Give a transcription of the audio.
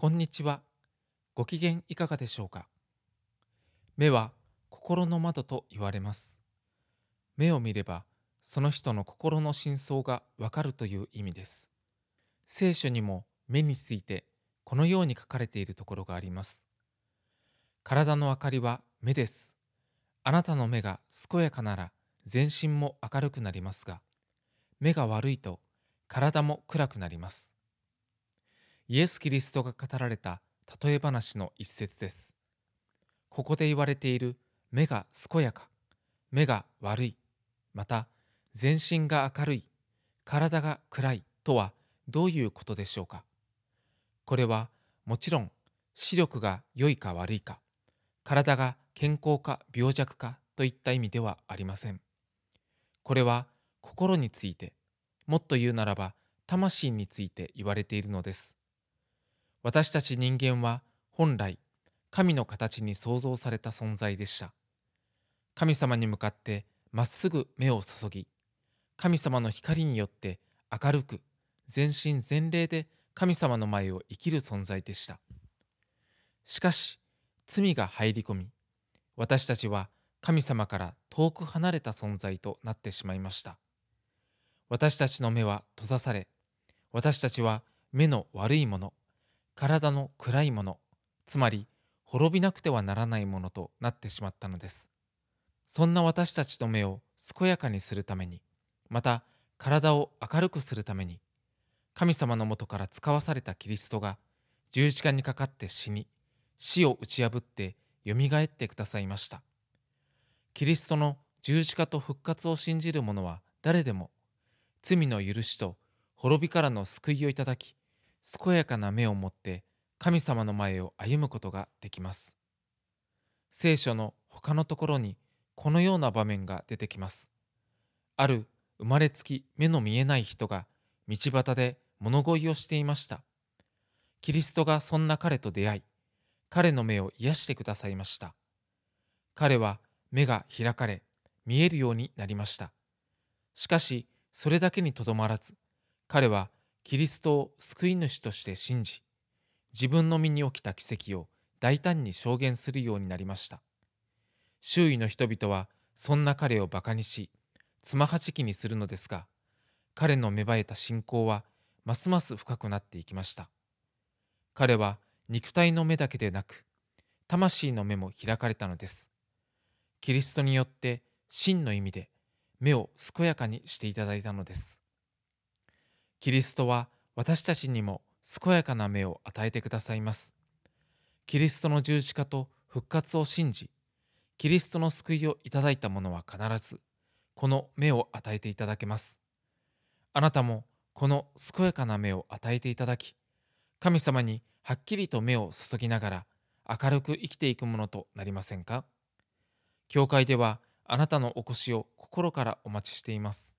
こんにちは。ご機嫌いかがでしょうか？目は心の窓と言われます。目を見ればその人の心の真相がわかるという意味です。聖書にも目についてこのように書かれているところがあります。体の明かりは目です。あなたの目が健やかなら全身も明るくなりますが、目が悪いと体も暗くなります。イエス・キリストが語られた例え話の一節です。ここで言われている目が健やか、目が悪い、また全身が明るい、体が暗いとはどういうことでしょうか？これはもちろん視力が良いか悪いか、体が健康か病弱かといった意味ではありません。これは心について、もっと言うならば魂について言われているのです。私たち人間は本来神の形に創造された存在でした。神様に向かってまっすぐ目を注ぎ、神様の光によって明るく全身全霊で神様の前を生きる存在でした。しかし罪が入り込み、私たちは神様から遠く離れた存在となってしまいました。私たちの目は閉ざされ、私たちは目の悪いもの、体の暗いもの、つまり滅びなくてはならないものとなってしまったのです。そんな私たちの目を健やかにするために、また体を明るくするために、神様のもとから使わされたキリストが十字架にかかって死に、死を打ち破ってよみがえってくださいました。キリストの十字架と復活を信じる者は誰でも、罪の許しと滅びからの救いをいただき、健やかな目を持って神様の前を歩むことができます。聖書の他のところにこのような場面が出てきます。ある生まれつき目の見えない人が道端で物乞いをしていました。キリストがそんな彼と出会い、彼の目を癒してくださいました。彼は目が開かれ、見えるようになりました。しかし、それだけにとどまらず、彼はキリストを救い主として信じ、自分の身に起きた奇跡を大胆に証言するようになりました。周囲の人々はそんな彼をバカにし、つまはじきにするのですが、彼の芽生えた信仰はますます深くなっていきました。彼は肉体の目だけでなく、魂の目も開かれたのです。キリストによって真の意味で目を健やかにしていただいたのです。キリストは私たちにも健やかな目を与えてくださいます。キリストの十字架と復活を信じ、キリストの救いをいただいた者は必ず、この目を与えていただけます。あなたもこの健やかな目を与えていただき、神様にはっきりと目を注ぎながら明るく生きていくものとなりませんか？教会ではあなたのお越しを心からお待ちしています。